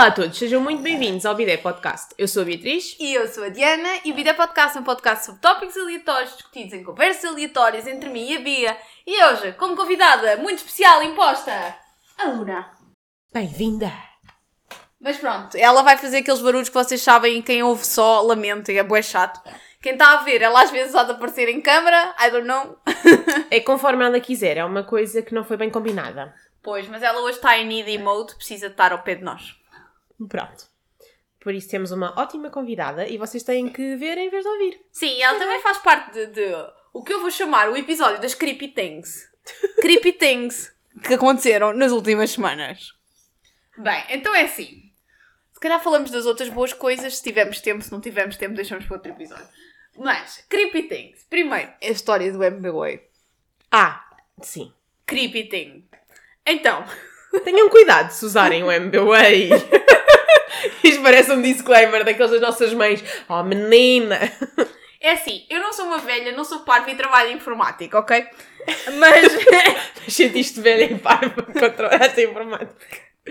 Olá a todos, sejam muito bem-vindos ao Bidé Podcast. Eu sou a Beatriz. E eu sou a Diana e o Vida Podcast é um podcast sobre tópicos aleatórios discutidos em conversas aleatórias entre mim e a Bia. E hoje, como convidada muito especial imposta, a Luna. Bem-vinda! Mas pronto, ela vai fazer aqueles barulhos que vocês sabem e quem ouve só lamenta e é bué chato. Quem está a ver, ela às vezes há de aparecer em câmara, I don't know. É conforme ela quiser, é uma coisa que não foi bem combinada. pois, mas ela hoje está em needy mode, precisa de estar ao pé de nós. Pronto. Por isso temos uma ótima convidada e vocês têm que ver em vez de ouvir. Sim, ela também faz parte de, de o que eu vou chamar o episódio das Creepy Things. creepy Things que aconteceram nas últimas semanas. Bem, então é assim. Se calhar falamos das outras boas coisas, se tivermos tempo, se não tivermos tempo, deixamos para outro episódio. Mas, Creepy Things. Primeiro, a história do MBWay. Ah, sim. Creepy Thing. Então, Tenham cuidado se usarem o MBWay. Isto parece um disclaimer daqueles das nossas mães. Oh, menina! é assim, eu não sou uma velha, não sou parva e trabalho em informática, ok? Mas... Sentiste velha em parva contra esta informática.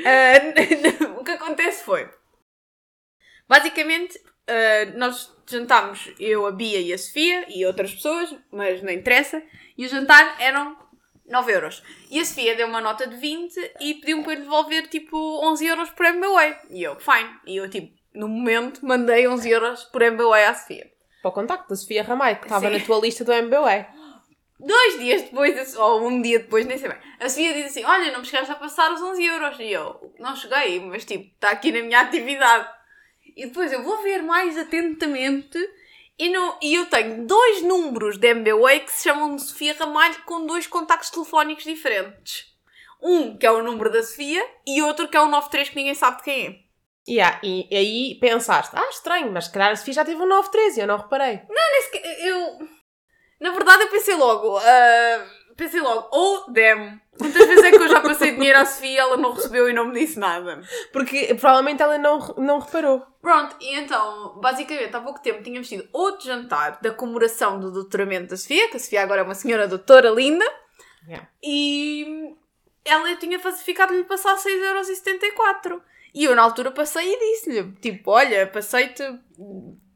Ah, o que acontece foi. Basicamente, ah, nós jantámos eu, a Bia e a Sofia e outras pessoas, mas não interessa. E o jantar eram 9 euros. E a Sofia deu uma nota de 20 e pediu-me para eu devolver tipo 11 euros por MBWay. E eu, fine. E eu, tipo, no momento, mandei 11 euros por MBWay à Sofia. Para o contacto da Sofia Ramalho, que estava na tua lista do MBWay. Dois dias depois, ou um dia depois, nem sei bem, a Sofia diz assim: Olha, não me chegaste a passar os 11 euros. E eu, não cheguei, mas tipo, está aqui na minha atividade. E depois eu vou ver mais atentamente e, não, e eu tenho dois números de MBWay que se chamam de Sofia Ramalho com dois contactos telefónicos diferentes. Um que é o número da Sofia e outro que é o 93 que ninguém sabe de quem é. Yeah, e, e aí pensaste, ah, estranho, mas se calhar a Sofia já teve um 913 e eu não reparei. Esse que- Eu. Na verdade, eu pensei logo. ah, pensei logo, oh, damn. Quantas vezes é que eu já passei dinheiro à Sofia e ela não recebeu e não me disse nada? Porque provavelmente ela não, não reparou. Pronto, e então, basicamente, há pouco tempo tínhamos tido outro jantar da comemoração do doutoramento da Sofia, que a Sofia agora é uma senhora doutora linda, Yeah. e ela tinha ficado-lhe passar 6,74€. E eu na altura passei e disse-lhe, tipo, olha, passei-te,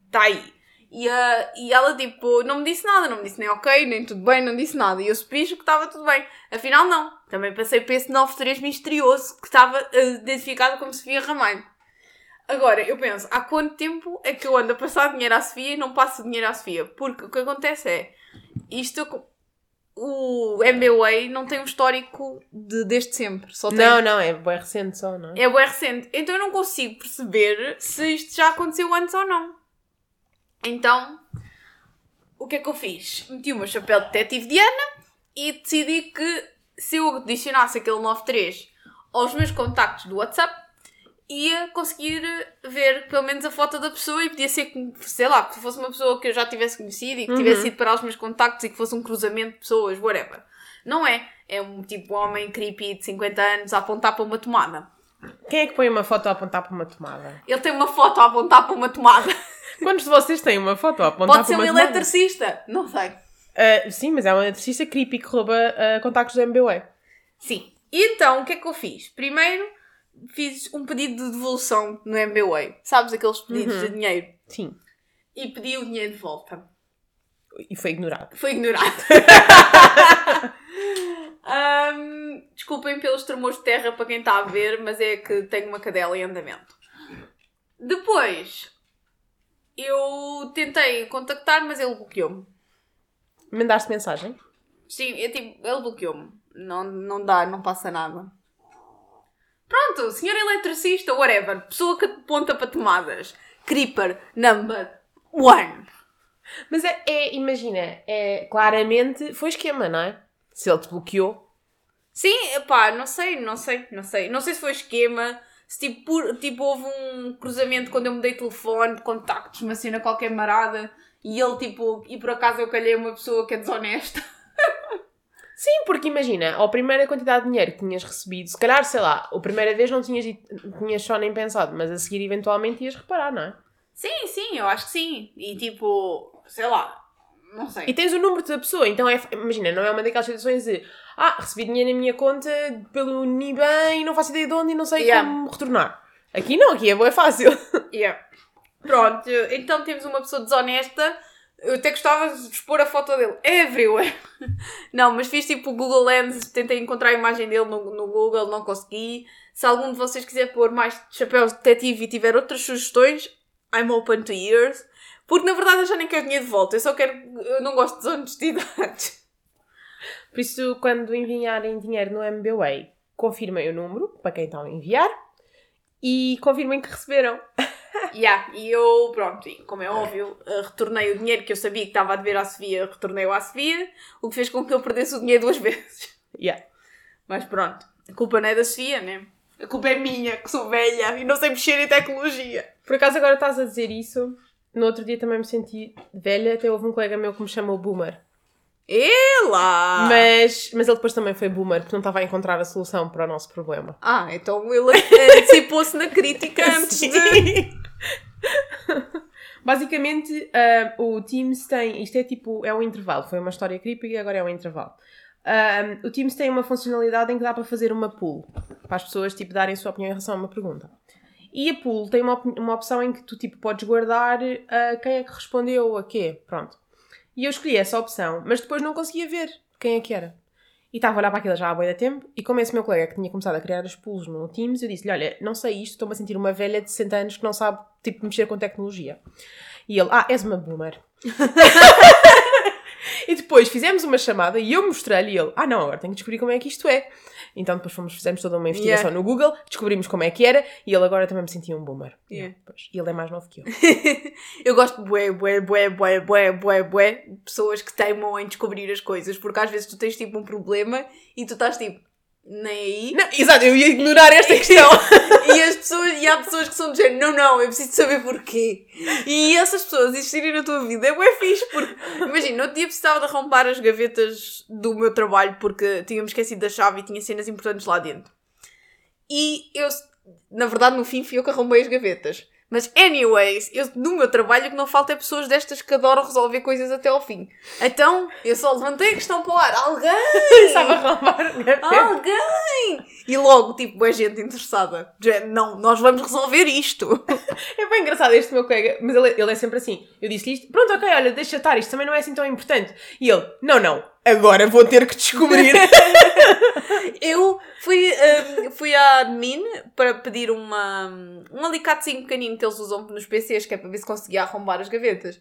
está aí. E, e ela, tipo, não me disse nada, não me disse nem ok, nem tudo bem, não disse nada. E eu supi que estava tudo bem. Afinal, não. Também passei por esse 93 misterioso que estava ah, identificado como Sofia Ramalho. Agora, eu penso, há quanto tempo é que eu ando a passar dinheiro à Sofia e não passo dinheiro à Sofia? Porque o que acontece é, isto, o MBWay não tem um histórico de, desde sempre. Só tem Não, não, é bem recente só, não é? é bem recente. Então eu não consigo perceber se isto já aconteceu antes ou não. Então, o que é que eu fiz? Meti o meu chapéu de detetive Diana e decidi que se eu adicionasse aquele 93 aos meus contactos do WhatsApp, ia conseguir ver pelo menos a foto da pessoa e podia ser, que, sei lá, que fosse uma pessoa que eu já tivesse conhecido e que tivesse ido para os meus contactos e que fosse um cruzamento de pessoas, whatever. Não é. É um tipo homem creepy de 50 anos a apontar para uma tomada. Quem é que põe uma foto a apontar para uma tomada? Ele tem uma foto a apontar para uma tomada. Quantos de vocês têm uma foto a apontar Pode ser para um uma tomada? eletricista. Não sei. Ah, sim, mas é uma eletricista creepy que rouba ah, contactos do MBWay. Sim. E então, o que é que eu fiz? Primeiro, fiz um pedido de devolução no MBWay. Sabes aqueles pedidos de dinheiro? Sim. E pedi o dinheiro de volta. E foi ignorado. Foi ignorado. Ahm, desculpem pelos tremores de terra para quem está a ver, mas é que tenho uma cadela em andamento. Depois, eu tentei contactar, mas ele bloqueou-me. Mandaste mensagem? Sim, é tipo, ele bloqueou-me. Não, não dá, não passa nada. Pronto, senhor eletricista, whatever. Pessoa que aponta para tomadas. Creeper number one. Mas é, é, imagina, é, claramente foi esquema, não é? Se ele te bloqueou. Sim, pá, não sei, não sei, não sei. Não sei se foi esquema, se tipo, por- tipo houve um cruzamento quando eu mudei de telefone, de contactos, uma cena qualquer marada, e ele tipo, e por acaso eu calhei uma pessoa que é desonesta. Sim, porque imagina, a primeira quantidade de dinheiro que tinhas recebido, se calhar, sei lá, a primeira vez não tinhas, tinhas só nem pensado, mas a seguir eventualmente ias reparar, não é? Sim, sim, eu acho que sim. E tipo, sei lá, não sei. E tens o número da pessoa, então é, imagina, não é uma daquelas situações de ah, recebi dinheiro na minha conta pelo Niban e não faço ideia de onde e não sei Yeah. como retornar. Aqui não, aqui é boa, é fácil. Yeah. Pronto, então temos uma pessoa desonesta. Eu até gostava de expor a foto dele everywhere. Não, mas fiz tipo o Google Lens, tentei encontrar a imagem dele no, no Google, não consegui. Se algum de vocês quiser pôr mais chapéus de detetive e tiver outras sugestões, I'm open to ears. Porque na verdade eu já nem quero dinheiro de volta, eu só quero. Eu não gosto de desonestidades. Por isso, quando enviarem dinheiro no MBWay, confirmem o número para quem estão a enviar e confirmem que receberam. Yeah, e eu, pronto, como é óbvio, eh, retornei o dinheiro que eu sabia que estava a dever à Sofia, retornei-o à Sofia, o que fez com que eu perdesse o dinheiro duas vezes. Yeah. Mas pronto, a culpa não é da Sofia, né? A culpa é minha, que sou velha e não sei mexer em tecnologia. Por acaso agora estás a dizer isso, no outro dia também me senti velha, até houve um colega meu que me chamou Boomer. Ela! Mas, mas ele depois também foi Boomer, porque não estava a encontrar a solução para o nosso problema. Ah, então ele antecipou-se na crítica antes de... Basicamente, ah, o Teams tem. Isto é tipo. É um intervalo. Foi uma história creepy e agora é um intervalo. Ah, o Teams tem uma funcionalidade em que dá para fazer uma pool. Para as pessoas tipo, darem a sua opinião em relação a uma pergunta. E a pool tem uma, op- uma opção em que tu tipo, podes guardar ah, quem é que respondeu a quê. Pronto. E eu escolhi essa opção, mas depois não conseguia ver quem é que era. E estava a olhar para aquilo já há boi de tempo. E como esse meu colega que tinha começado a criar as pools no Teams, eu disse-lhe: Olha, não sei isto, estou-me a sentir uma velha de 60 anos que não sabe tipo, mexer com tecnologia. E ele: Ah, és uma boomer. e depois fizemos uma chamada e eu mostrei-lhe e ele: Ah, não, agora tenho que descobrir como é que isto é. Então depois fomos, fizemos toda uma investigação Yeah. no Google, descobrimos como é que era e ele agora também me sentia um boomer. Yeah. E ele é mais novo que eu. eu gosto de bué, bué, bué, bué, bué, bué, bué, pessoas que teimam em descobrir as coisas, porque às vezes tu tens tipo um problema e tu estás tipo, nem aí. Não, exato, eu ia ignorar esta questão. E, as pessoas, e há pessoas que são do género, não, não, eu preciso saber porquê. E essas pessoas existirem na tua vida é bué fixe, porque, imagina, no outro dia precisava de arrombar as gavetas do meu trabalho porque tínhamos esquecido da chave e tinha cenas importantes lá dentro. E eu, na verdade, no fim fui eu que arrombei as gavetas. Mas, anyways, eu, no meu trabalho o que não falta é pessoas destas que adoram resolver coisas até ao fim. Então, eu só levantei a questão para o ar. Alguém! Arrombar a gaveta. Alguém! E logo, tipo, é gente interessada. Não, nós vamos resolver isto. É bem engraçado este meu colega, mas ele, ele é sempre assim. Eu disse-lhe isto, pronto, ok, olha, deixa estar, isto também não é assim tão importante. E ele, não, não, agora vou ter que descobrir. Eu fui, hum, fui à admin para pedir uma, um alicatezinho pequenino que eles usam nos PCs, que é para ver se conseguia arrombar as gavetas.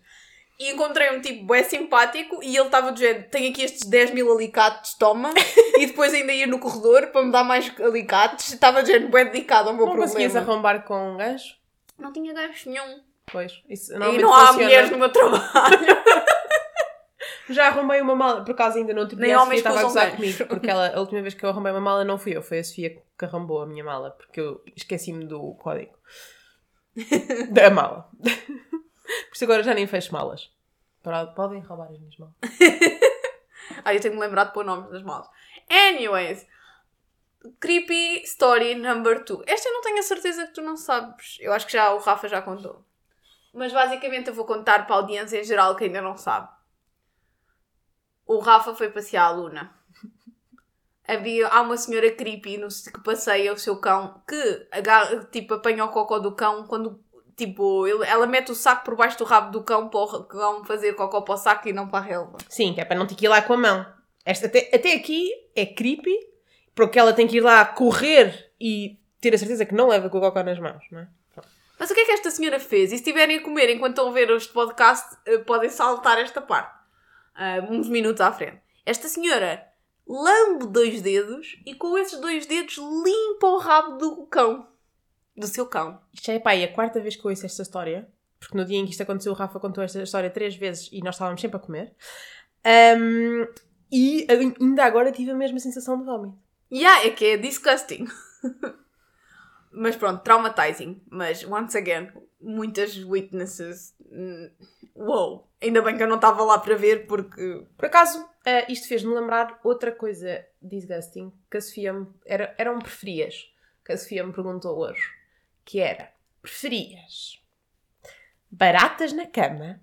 E encontrei um tipo bem simpático e ele estava do género, tenho aqui estes 10 mil alicates, toma. e depois ainda ia no corredor para me dar mais alicates. Estava do género bem dedicado ao meu não conseguias problema. arrombar com um gancho? Não tinha gancho nenhum. Pois, isso E normalmente não há funciona. mulheres no meu trabalho. Já arrombei uma mala, por acaso ainda no outro Nem a Sofia estava a gozar comigo, porque ela, a última vez que eu arrombei uma mala não fui eu, foi a Sofia que arrombou a minha mala, porque eu esqueci-me do código. da mala. Por isso agora já nem fecho malas. Podem roubar as minhas malas. Ah, eu tenho que me lembrar de pôr nomes das malas. Anyways, Creepy Story Number 2. Esta eu não tenho a certeza que tu não sabes. Eu acho que já o Rafa já contou. Mas basicamente eu vou contar para a audiência em geral que ainda não sabe. O Rafa foi passear a Luna. Havia, há uma senhora creepy no, que passeia o seu cão que agarra, tipo, apanha o cocó do cão quando tipo, ele- ela mete o saco por baixo do rabo do cão para o cão fazer cocó para o saco e não para a relva. Sim, que é para não ter que ir lá com a mão. Esta, até, até aqui é creepy, porque ela tem que ir lá correr e ter a certeza que não leva com o cocó nas mãos, não é? Mas o que é que esta senhora fez? E se estiverem a comer enquanto estão a ver este podcast, eh, podem saltar esta parte. Ah, uns minutos à frente. Esta senhora lambe dois dedos e com esses dois dedos limpa o rabo do cão. Do seu cão. Isto é pá, é a quarta vez que eu ouço esta história, porque no dia em que isto aconteceu, o Rafa contou esta história três vezes e nós estávamos sempre a comer. Ahm, e ainda agora tive a mesma sensação de vómito. Yeah, é que é disgusting. Mas pronto, traumatizing. Mas, once again, muitas witnesses. Uou! Ainda bem que eu não estava lá para ver porque. Por acaso, ah, isto fez-me lembrar outra coisa disgusting que a Sofia me. Era, era um preferias que a Sofia me perguntou hoje. Que era: preferias baratas na cama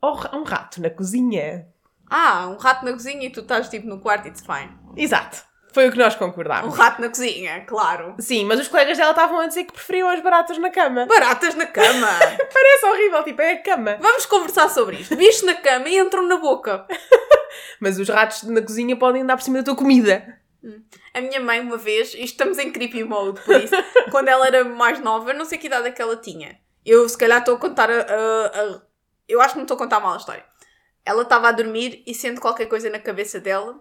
ou um rato na cozinha? Ah, um rato na cozinha e tu estás tipo no quarto, it's fine. Exato. Foi o que nós Um concordámos. rato na cozinha, claro. Sim, mas os colegas dela estavam a dizer que preferiam as baratas na cama. Baratas na cama. Parece horrível, tipo, é a cama. Vamos conversar sobre isto. Bichos na cama e entram na boca. Mas os ratos na cozinha podem andar por cima da tua comida. A minha mãe, uma vez, isto estamos em creepy mode, por isso, quando ela era mais nova, não sei que idade é que ela tinha. Eu, se calhar, estou a contar a, a- a- Eu acho que não estou a contar mal a história. Ela estava a dormir e sente qualquer coisa na cabeça dela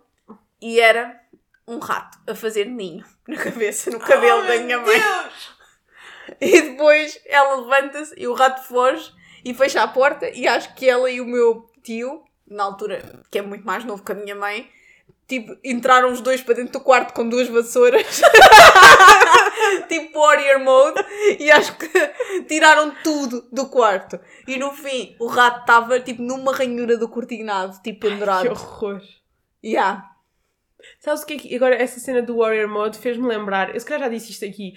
e era um rato a fazer ninho na cabeça, no cabelo da minha mãe. E depois ela levanta-se e o rato foge e fecha a porta e acho que ela e o meu tio, na altura, que é muito mais novo que a minha mãe, tipo, entraram os dois para dentro do quarto com duas vassouras. tipo Warrior Mode. E acho que tiraram tudo do quarto. E no fim, o rato estava, tipo, numa ranhura do cortinado, tipo, Que pendurado. horror. Yeah. Sabes o que é que. Agora, essa cena do Warrior Mode fez-me lembrar. Eu se calhar já disse isto aqui.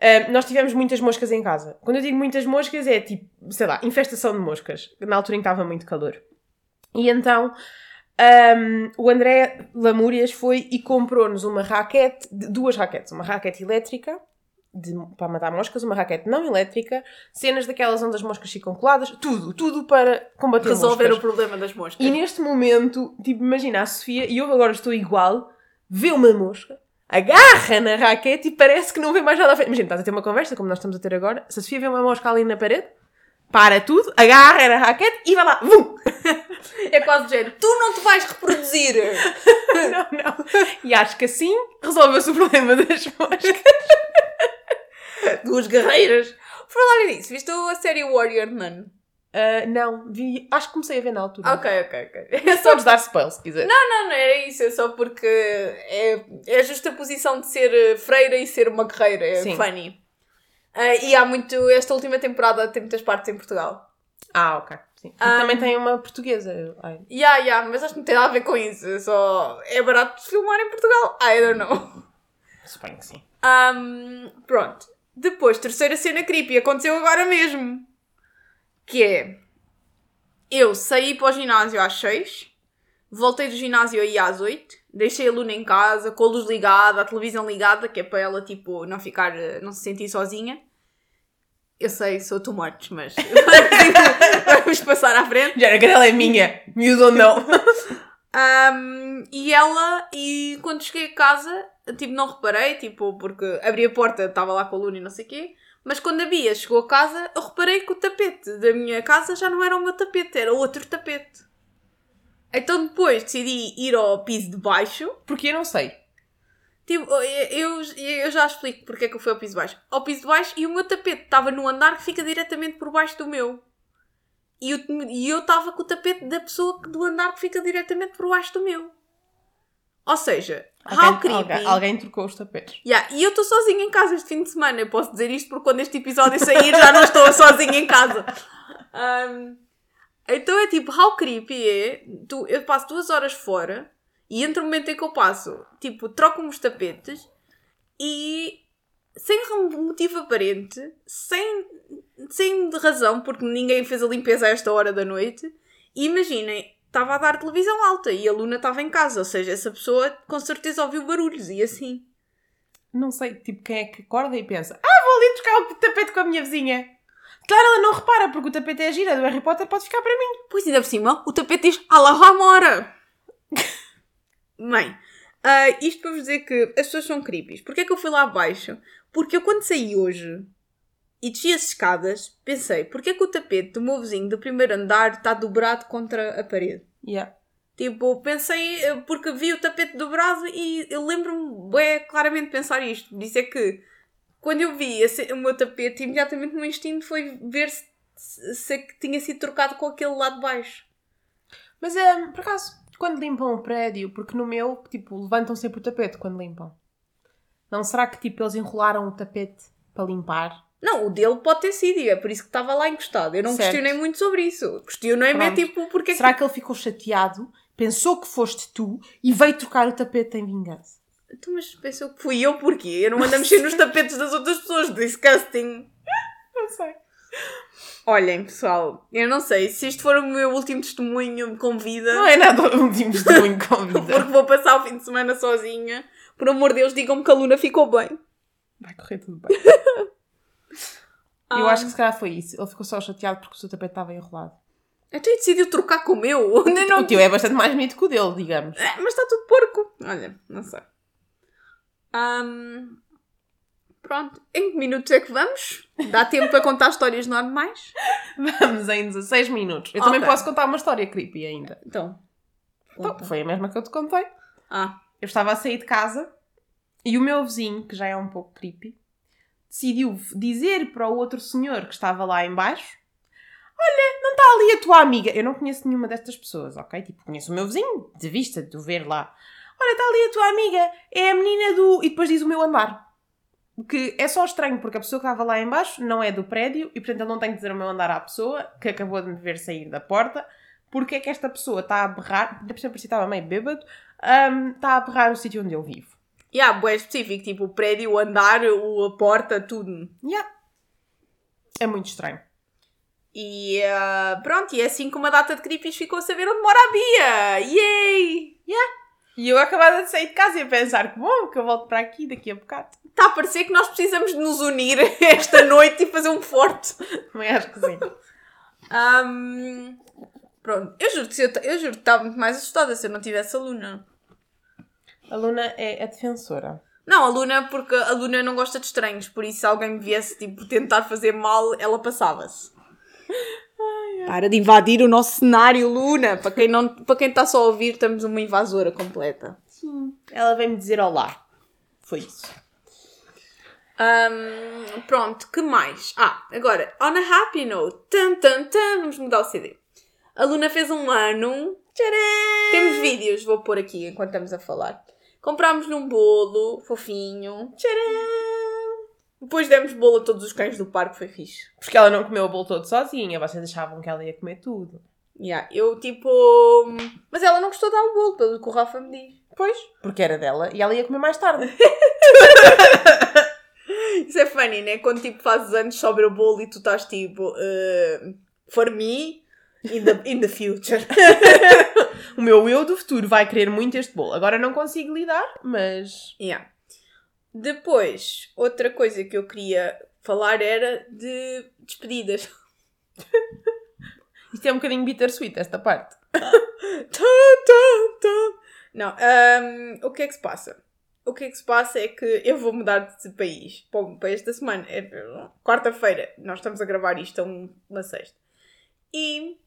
Ah, nós tivemos muitas moscas em casa. Quando eu digo muitas moscas, é tipo, sei lá, infestação de moscas. Na altura em que estava muito calor. E então. ahm, o André Lamúrias foi e comprou-nos uma raquete, duas raquetes, uma raquete elétrica de- para matar moscas, uma raquete não elétrica, cenas daquelas onde as moscas ficam coladas, tudo, tudo para combater Resolver moscas. o problema das moscas. E neste momento, tipo, imagina a Sofia, e eu agora estou igual, vê uma mosca, agarra na raquete e parece que não vê mais nada à frente. Imagina, estás a ter uma conversa, como nós estamos a ter agora, se a Sofia vê uma mosca ali na parede, para tudo, agarra na raquete e vai lá, vum! É quase do género. Tu não te vais reproduzir. não, não. E acho que assim resolveu-se o problema das moscas. Duas guerreiras. Por falar nisso, viste a série Warrior Man? Ah, não, vi, acho que comecei a ver na altura. Ok, ok, ok. É só nos dar spoiler, se quiser. Não, não, não era isso, é só porque é, é a justa posição de ser eh, freira e ser uma guerreira, é Sim. funny. Ah, e há muito, esta última temporada tem muitas partes em Portugal. Ah, ok. Sim. E Ah. também tem uma portuguesa. Ai, Ya, ya, mas acho que não tem nada a ver com isso, é só é barato filmar em Portugal. I don't know. suponho que sim. Ahm, pronto. Depois, terceira cena creepy, aconteceu agora mesmo. Que é... Eu saí para o ginásio às 6, voltei do ginásio aí às 8, deixei a Luna em casa, com a luz ligada, a televisão ligada, que é para ela, tipo, não ficar, eh, não se sentir sozinha. Eu sei, sou too much, mas vamos passar à frente. Já, a cadela é minha. Miúdo ou não. Um, e ela, e quando cheguei a casa, tipo, não reparei, tipo, porque abri a porta, estava lá com a Luna e não sei o quê, mas quando a Bia chegou a casa, eu reparei que o tapete da minha casa já não era o meu tapete, era outro tapete. Então depois decidi ir ao piso de baixo, Porque eu não sei. tipo, eu, eu, já explico porque é que eu fui ao piso de baixo. Ao piso de baixo e o meu tapete estava no andar que fica diretamente por baixo do meu. E eu estava com o tapete da pessoa do andar que fica diretamente por baixo do meu. Ou seja, how Alguém, creepy. alguém, alguém trocou os tapetes. Yeah, E eu estou sozinha em casa este fim de semana. Eu posso dizer isto porque quando este episódio sair já não estou sozinha em casa. Um, então é tipo, how creepy é. Tu, eu passo duas horas fora e entre o momento em que eu passo, tipo, troco-me os tapetes e sem motivo aparente, sem, sem razão, porque ninguém fez a limpeza a esta hora da noite. E imaginem, estava a dar televisão alta e a Luna estava em casa, ou seja, essa pessoa com certeza ouviu barulhos e assim. Não sei, tipo, quem é que acorda e pensa Ah, vou ali trocar o tapete com a minha vizinha. Claro, ela não repara, porque o tapete é a gira do Harry Potter, pode ficar para mim. Pois ainda por cima, o tapete diz Alahamora. Bem, ah, isto para vos dizer que as pessoas são creepies. Porquê é que eu fui lá abaixo? Porque eu quando saí hoje e desci as escadas, pensei, porquê é que o tapete do meu vizinho do primeiro andar está dobrado contra a parede? Yeah. Tipo, pensei, eh, porque vi o tapete dobrado e eu lembro-me bem claramente de pensar isto. Isso é que, quando eu vi esse- o meu tapete, imediatamente o meu instinto foi ver se, se, é tinha sido trocado com aquele lá de baixo. Mas, é, por acaso, quando limpam o prédio, porque no meu, tipo, levantam sempre o tapete quando limpam. Não será que, tipo, eles enrolaram o tapete para limpar? Não, o dele pode ter sido, e é por isso que estava lá encostado. Eu não Certo. questionei muito sobre isso. Questionei-me é tipo, porque é Será que ele ficou chateado, pensou que foste tu e veio trocar o tapete em vingança? que... Então, mas pensou que fui eu porquê? Eu não ando a mexer nos tapetes das outras pessoas. Disgusting. Não sei. Olhem, pessoal, eu não sei se isto for o meu último testemunho com vida. Não é nada um último testemunho com vida. Porque vou passar o fim de semana sozinha. Por amor de Deus, digam-me que a Luna ficou bem. Vai correr tudo bem. Eu Ah. acho que se calhar foi isso. Ele ficou só chateado porque o seu tapete estava enrolado. Até decidiu trocar com o meu. Não... O teu é bastante mais bonito que o dele, digamos. É, mas está tudo porco. Olha, não sei. Ahm, Pronto, em que minutos é que vamos? Dá tempo para contar histórias normais? Vamos em 16 minutos. Eu também Ok. posso contar uma história creepy ainda. Então. Então, foi a mesma que eu te contei. Ah, Eu estava a sair de casa e o meu vizinho, que já é um pouco creepy, decidiu dizer para o outro senhor que estava lá em baixo Olha, não está ali a tua amiga? Eu não conheço nenhuma destas pessoas, ok? Tipo, conheço o meu vizinho, de vista, de o ver lá. Olha, está ali a tua amiga, é a menina do... E depois diz o meu andar. Que é só estranho, porque a pessoa que estava lá em baixo não é do prédio e, portanto, ele não tem que dizer o meu andar à pessoa que acabou de me ver sair da porta. Porque é que esta pessoa está a berrar, ainda por cima estava meio bêbado, hum, está a berrar o sítio onde eu vivo. Yeah, bué específico, tipo o prédio, o andar, o, a porta, tudo. Yeah. É muito estranho. E ah, pronto, e é assim que uma data de creepies ficou a saber onde mora a Bia. Yay! E eu acabada de sair de casa e a pensar que bom, que eu volto para aqui daqui a bocado. Está a parecer que nós precisamos de nos unir esta noite e fazer um forte. Também acho que sim. Ahm, pronto, eu juro, que eu, juro que estava muito mais assustada se eu não tivesse a Luna. A Luna é a defensora. Não, a Luna, porque a Luna não gosta de estranhos, por isso se alguém me viesse tipo, tentar fazer mal, ela passava-se. Para de invadir o nosso cenário, Luna! Para quem, não, para quem está só a ouvir, estamos uma invasora completa. Sim. Ela vem-me dizer olá. Foi isso. Ahm, pronto, que mais? Ah, agora, on a happy note, tan, tan, tan, vamos mudar o CD. A Luna fez um ano. Tcharam! Temos vídeos, vou pôr aqui enquanto estamos a falar. Comprámos-lhe um bolo fofinho. Tcharam! Depois demos bolo a todos os cães do parque, foi fixe. Porque ela não comeu o bolo todo sozinha. Vocês achavam que ela ia comer tudo. Yeah, eu tipo. Mas ela não gostou de dar o bolo, pelo que o Rafa me diz. Pois. Porque era dela e ela ia comer mais tarde. Isso é funny, né? Quando tipo fazes anos sobre o bolo e tu estás tipo. Uh, for me, in the, in the future. o meu eu do futuro vai querer muito este bolo. Agora não consigo lidar, mas. Yeah. Depois, outra coisa que eu queria falar era de despedidas. Isto é um bocadinho bittersweet, esta parte. Não, ahm, o que é que se passa? O que é que se passa é que eu vou mudar de país para, para esta semana. É quarta-feira. Nós estamos a gravar isto a um- uma sexta. E,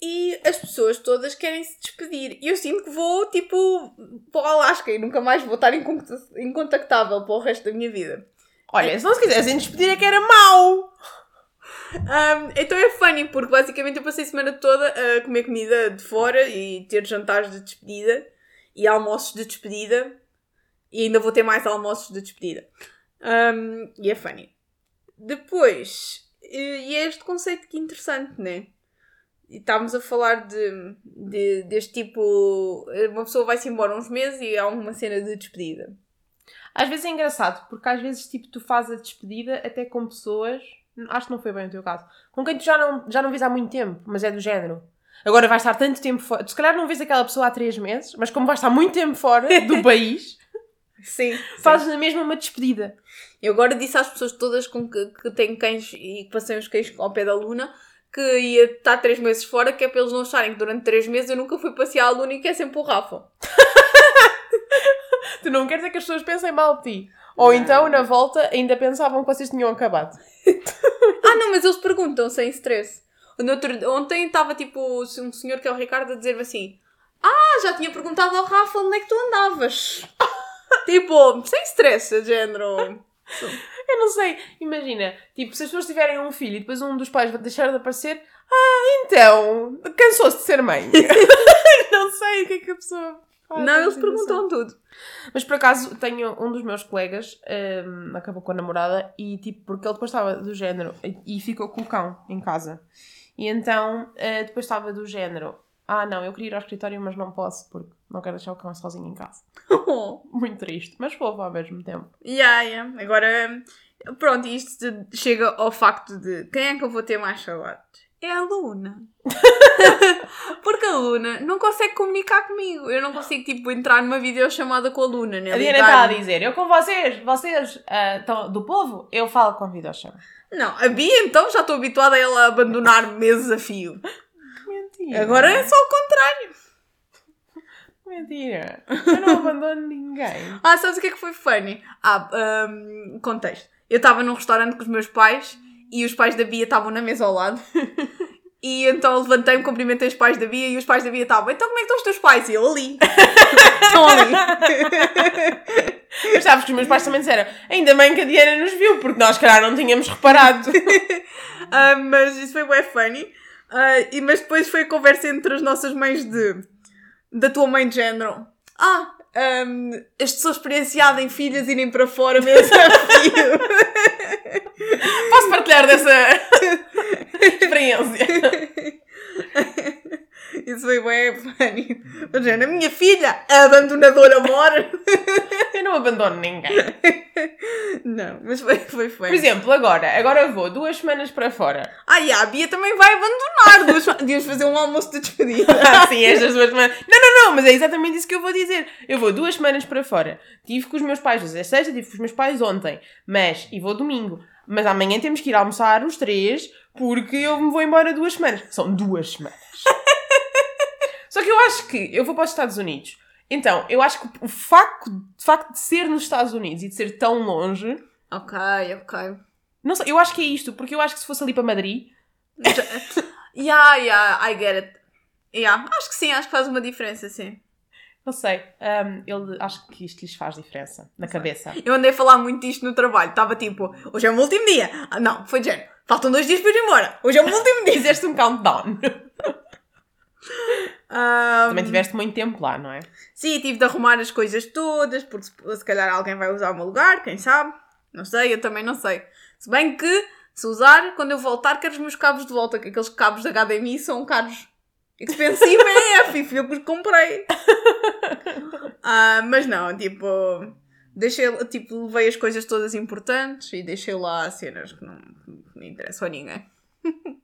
e as pessoas todas querem se despedir. E eu sinto que vou, tipo, para o Alasca e nunca mais vou estar incont- incontactável para o resto da minha vida. Olha, se não se quisessem despedir é que era mau. Um, então é funny, porque basicamente eu passei a semana toda a comer comida de fora e ter jantares de despedida e almoços de despedida e ainda vou ter mais almoços de despedida. Um, e é funny. Depois, e e é este conceito que é interessante, né? E estávamos a falar de, de- deste tipo. Uma pessoa vai-se embora uns meses e há uma cena de despedida. Às vezes é engraçado, porque às vezes tipo, tu fazes a despedida até com pessoas, acho que não foi bem o teu caso, com quem tu já não, já não vês há muito tempo, mas é do género. Agora vais estar tanto tempo fora, tu se calhar não vês aquela pessoa há três meses, mas como vais estar muito tempo fora do país, Sim. fazes na mesma uma despedida. Eu agora disse às pessoas todas com que, que têm cães e que passei os cães ao pé da Luna que ia estar três meses fora, que é para eles não acharem que durante três meses eu nunca fui passear a Luna e que é sempre o Rafa. Tu não queres é que as pessoas pensem mal de ti. Ou então, na volta, ainda pensavam que vocês tinham acabado. Ah, não, mas eles perguntam sem stress. Outro- ontem estava tipo um senhor que é o Ricardo a dizer-me assim: Ah, já tinha perguntado ao Rafa onde é que tu andavas. tipo, sem stress, de género. Eu não sei, imagina, tipo, se as pessoas tiverem um filho e depois um dos pais vai deixar de aparecer, ah, então, cansou-se de ser mãe. não sei o que é que a pessoa faz. não, eles perguntam tudo. Mas por acaso tenho um dos meus colegas, hum, acabou com a namorada e tipo, porque ele depois estava do género e ficou com o cão em casa. E então eh, depois estava do género, ah não, eu queria ir ao escritório, mas não posso porque não quero deixar o cão sozinho em casa. Muito triste, mas fofo ao mesmo tempo. Yeah, yeah. Agora, pronto, isto chega ao facto de quem é que eu vou ter mais saudades? é a Luna. Porque a Luna não consegue comunicar comigo. Eu não consigo, tipo, entrar numa videochamada com a Luna, né? A Diana está a dizer, eu com vocês, vocês ah, tão- do povo, eu falo com videochamada. Não, a Bia, então, já estou habituada a ela abandonar meses a fio. Mentira. Agora é só o contrário. Mentira. Eu não abandono ninguém. Ah, sabes o que é que foi funny? Ah, um, contexto. Eu estava num restaurante com os meus pais e os pais da Bia estavam na mesa ao lado. E então levantei-me, cumprimentei os pais da Bia e os pais da Bia estavam, então como é que estão os teus pais? E eu ali. Estão ali. Mas sabes que os meus pais também disseram, ainda bem que a Diana nos viu, porque nós, calhar, não tínhamos reparado. Ah, mas isso foi bem funny. Ah, e, mas depois foi a conversa entre as nossas mães de... Da tua mãe de género. Ah, um, as sou em filhas irem para fora mesmo a. Posso partilhar dessa experiência? Isso foi bem funny. Mas, Ana, minha filha, a abandonadora mora. Eu não abandono ninguém. Não, mas foi, foi funny. Por exemplo, agora, agora eu vou duas semanas para fora. Ah, e a Bia também vai abandonar. Duas, devíamos fazer um almoço de despedida. Ah, sim, estas duas semanas. Não, não, não, mas é exatamente isso que eu vou dizer. Eu vou duas semanas para fora. Tive com os meus pais hoje é sexta, tive com os meus pais ontem. Mas, e vou domingo. Mas amanhã temos que ir almoçar os três, porque eu me vou embora duas semanas. São duas semanas. Só que eu acho que eu vou para os Estados Unidos. Então, eu acho que o facto, o facto de ser nos Estados Unidos e de ser tão longe, ok, ok. não sei, eu acho que é isto, porque eu acho que se fosse ali para Madrid, Yeah, yeah, I get it. Yeah, acho que sim, acho que faz uma diferença, sim. não sei, ele, acho que isto lhes faz diferença na cabeça. Eu andei a falar muito disto no trabalho. Estava tipo, hoje é o meu último dia. Ah, não, foi de género. Faltam dois dias para ir embora. Hoje é o meu último dia. Fizeste um countdown. Ah, Também tiveste muito tempo lá, não é? Sim, tive de arrumar as coisas todas, porque se, calhar alguém vai usar o meu lugar, quem sabe? Não sei, eu também não sei. Se bem que, se usar, quando eu voltar, quero os meus cabos de volta, que aqueles cabos da HDMI são caros. Expensive AF, e fui eu que os comprei. Ah, mas não, tipo, deixei, tipo, levei as coisas todas importantes e deixei lá cenas que não, que não interessam a ninguém.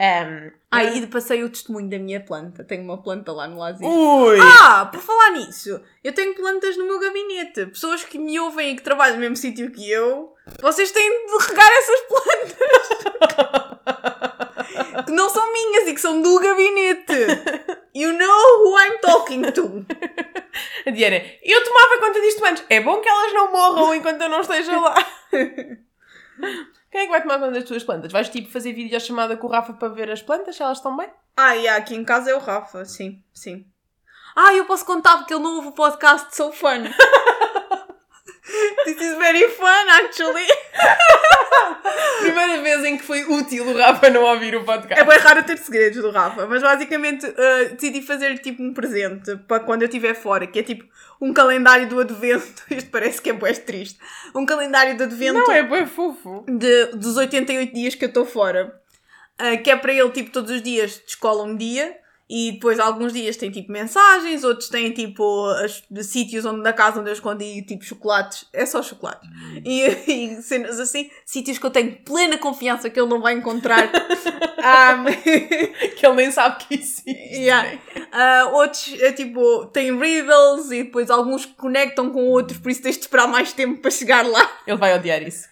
Um, Ah, e passei o testemunho da minha planta. Tenho uma planta lá no Lazinho. Ui! Ah, por falar nisso, eu tenho plantas no meu gabinete. Pessoas que me ouvem e que trabalham no mesmo sítio que eu, vocês têm de regar essas plantas. que não são minhas e que são do gabinete. You know who I'm talking to. A Diana, eu tomava conta disto antes. É bom que elas não morram enquanto eu não esteja lá. Quem é que vai tomar conta das tuas plantas? Vais tipo fazer videochamada com o Rafa para ver as plantas, se elas estão bem? Ah, e aqui em casa é o Rafa, sim, sim. Ah, eu posso contar porque ele não ouve o podcast So Fun. This is very fun, actually. Primeira vez em que foi útil o Rafa não ouvir o podcast. É bem raro ter segredos do Rafa, mas basicamente uh, decidi fazer tipo um presente para quando eu estiver fora, que é tipo um calendário do advento. Isto parece que é bem triste. Um calendário do advento Não, é bem fofo. de, dos 88 dias que eu estou fora. Uh, que é para ele, tipo, todos os dias descola um dia e depois alguns dias tem tipo mensagens, outros têm tipo as, sítios onde na casa onde eu escondi tipo chocolates, é só chocolates. E, e cenas assim, sítios que eu tenho plena confiança que ele não vai encontrar. Um, Que ele nem sabe que existe. Yeah. Ah, outros é tipo, têm riddles e depois alguns conectam com outros, por isso tens de esperar mais tempo para chegar lá. Ele vai odiar isso.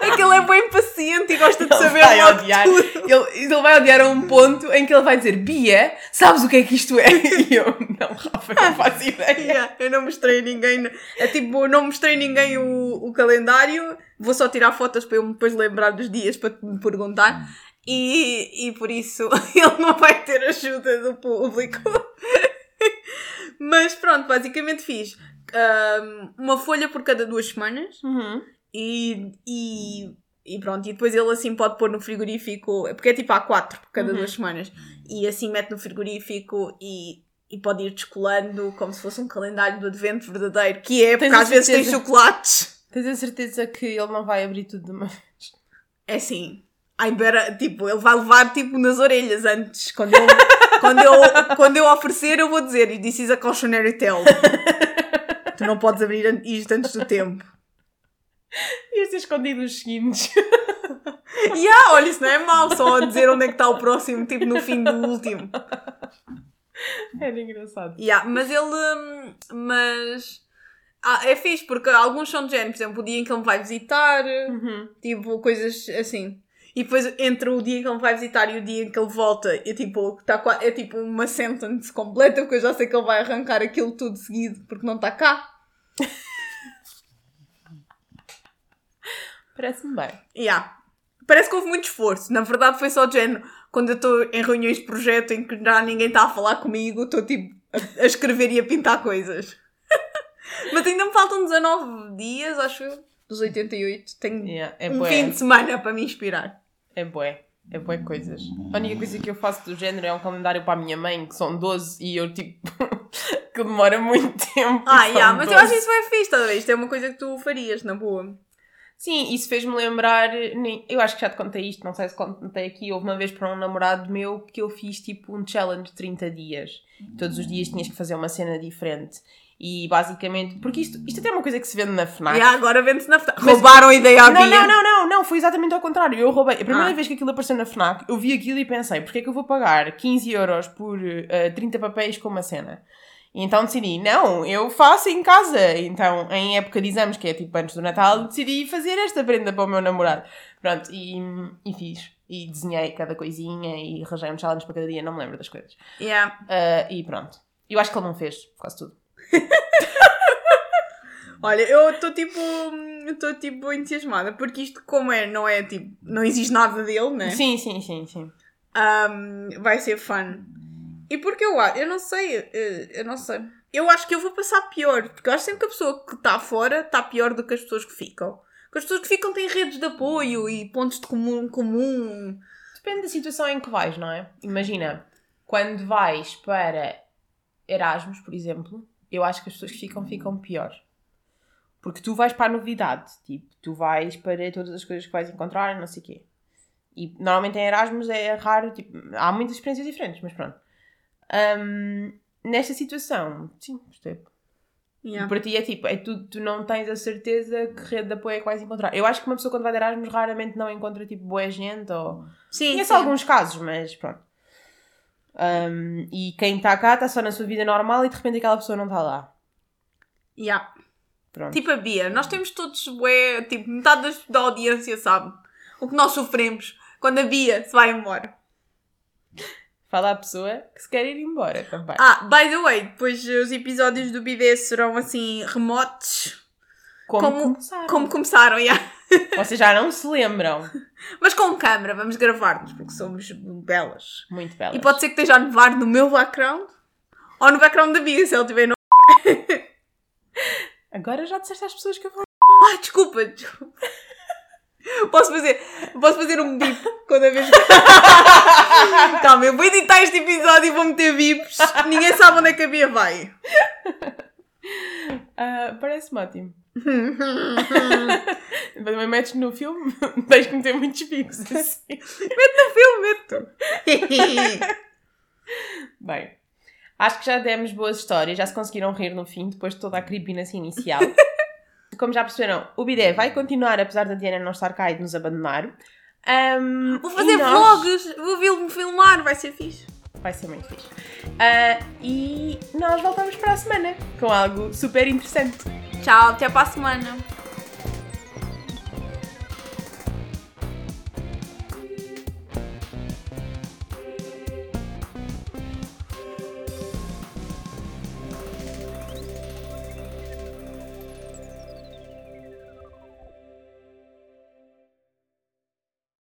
É que ele é bem paciente e gosta de Ele saber vai logo odiar. tudo. Ele, ele vai odiar a um ponto em que ele vai dizer Bia, sabes o que é que isto é? E eu, não, Rafa, não faço ideia. Yeah, eu não mostrei a ninguém. É tipo, não mostrei a ninguém o, o calendário. Vou só tirar fotos para eu depois lembrar dos dias para me perguntar. E, e por isso ele não vai ter ajuda do público. Mas pronto, basicamente fiz ahm, uma folha por cada duas semanas. Uhum. E, e, e pronto, e depois ele assim pode pôr no frigorífico, porque é tipo há quatro por cada Uhum. duas semanas, e assim mete no frigorífico e, e pode ir descolando como se fosse um calendário do advento verdadeiro, que é, porque Tens às vezes tem chocolates. Tens a certeza que ele não vai abrir tudo de uma vez? É assim, I better, tipo, ele vai levar tipo nas orelhas antes, quando eu, quando eu, quando eu oferecer eu vou dizer, this is a cautionary tale. tu não podes abrir isto antes do tempo. Ias ter escondido os seguintes. E ah, olha, isso não é mau, só a dizer onde é que está o próximo, tipo no fim do último. Era engraçado. Yeah, mas ele. hum, Mas. Ah, é fixe, porque alguns são de género, por exemplo, o dia em que ele me vai visitar, Uhum. tipo, coisas assim. E depois, entre o dia em que ele me vai visitar e o dia em que ele volta, é tipo, tá, é tipo uma sentence completa, porque eu já sei que ele vai arrancar aquilo tudo seguido, porque não está cá. Parece-me bem. Yeah. Parece que houve muito esforço. Na verdade, foi só de género. Quando eu estou em reuniões de projeto em que já ninguém está a falar comigo, estou tipo a, a escrever e a pintar coisas. Mas ainda me faltam 19 dias, acho eu, dos 88. Tenho Yeah, é um bué. fim de semana para me inspirar. É bué. É bué coisas. A única coisa que eu faço do género é um calendário para a minha mãe, que são 12, e eu tipo. que demora muito tempo. Ah, yeah, mas eu 12. acho isso bem fixe, ver? Isto é uma coisa que tu farias, na boa. Sim, isso fez-me lembrar. Eu acho que já te contei isto, não sei se contei aqui. Houve uma vez para um namorado meu que eu fiz tipo um challenge de 30 dias. Todos os dias tinhas que fazer uma cena diferente. E basicamente. Porque isto, isto até é uma coisa que se vende na Fnac. E agora vende-se na FNAC. Mas- Roubaram a ideia à Não, não, não, não, não, foi exatamente ao contrário. Eu roubei. A primeira Ah. vez que aquilo apareceu na Fnac, eu vi aquilo e pensei, porque é que eu vou pagar 15 euros por eh, 30 papéis com uma cena? E então decidi, não, eu faço em casa. Então, em época de exames, que é tipo antes do Natal, decidi fazer esta prenda para o meu namorado. Pronto, e, e fiz. E desenhei cada coisinha e arranjei um challenge para cada dia, não me lembro das coisas. Yeah. Ah, e pronto. Eu acho que ele não fez quase tudo. Olha, eu estou tipo. Estou tipo entusiasmada, porque isto, como é, não é tipo. Não existe nada dele, né? Sim, sim, sim, sim. Um, vai ser fun. E porque eu acho, eu não sei, eh, eu não sei. Eu acho que eu vou passar pior, porque eu acho sempre que a pessoa que está fora está pior do que as pessoas que ficam. Porque as pessoas que ficam têm redes de apoio e pontos de comum comum. Depende da situação em que vais, não é? Imagina, quando vais para Erasmus, por exemplo, eu acho que as pessoas que ficam, ficam pior. Porque tu vais para a novidade, tipo, tu vais para todas as coisas que vais encontrar, não sei o quê. E normalmente em Erasmus é raro, tipo, há muitas experiências diferentes, mas pronto. Ahm, nesta situação, sim, percebo. Yeah. Para ti é tipo, é tu, tu não tens a certeza que rede de apoio é que vais encontrar. Eu acho que uma pessoa quando vai de Erasmus raramente não encontra tipo boa gente ou. Sim, Conheço sim. alguns casos, mas pronto. Um, e quem está cá está só na sua vida normal e de repente aquela pessoa não está lá. Yeah. Pronto. Tipo a Bia, nós temos todos, ué, tipo, metade da audiência sabe o que nós sofremos quando a Bia se vai embora. Fala à pessoa que se quer ir embora também. Ah, by the way, depois os episódios do BD serão assim remotos, como, como- começaram. como começaram, yeah. Vocês já não se lembram. mas com câmera, vamos gravar-nos, porque somos belas. Muito belas. E pode ser que esteja a nevar no meu background ou no background da Bia, se ela tiver no. Agora já disseste às pessoas que eu vou. Ah, desculpa, desculpa. Posso fazer, posso fazer um bip quando a vez. Calma, eu vou editar este episódio e vou meter bips. Ninguém sabe onde é que a Bia vai. Ah, Parece-me ótimo. Também metes no filme, tens que meter muitos bicos assim. Filme, meto. Bem, acho que já demos boas histórias, já se conseguiram rir no fim, depois de toda a creepiness inicial. Como já perceberam, o Bidé vai continuar, apesar da Diana não estar cá e de nos abandonar. Ahm, Vou fazer nós- vlogs, vou filmar, vai ser fixe. Vai ser muito fixe. Ah, e nós voltamos para a semana com algo super interessante. Tchau, até para a semana.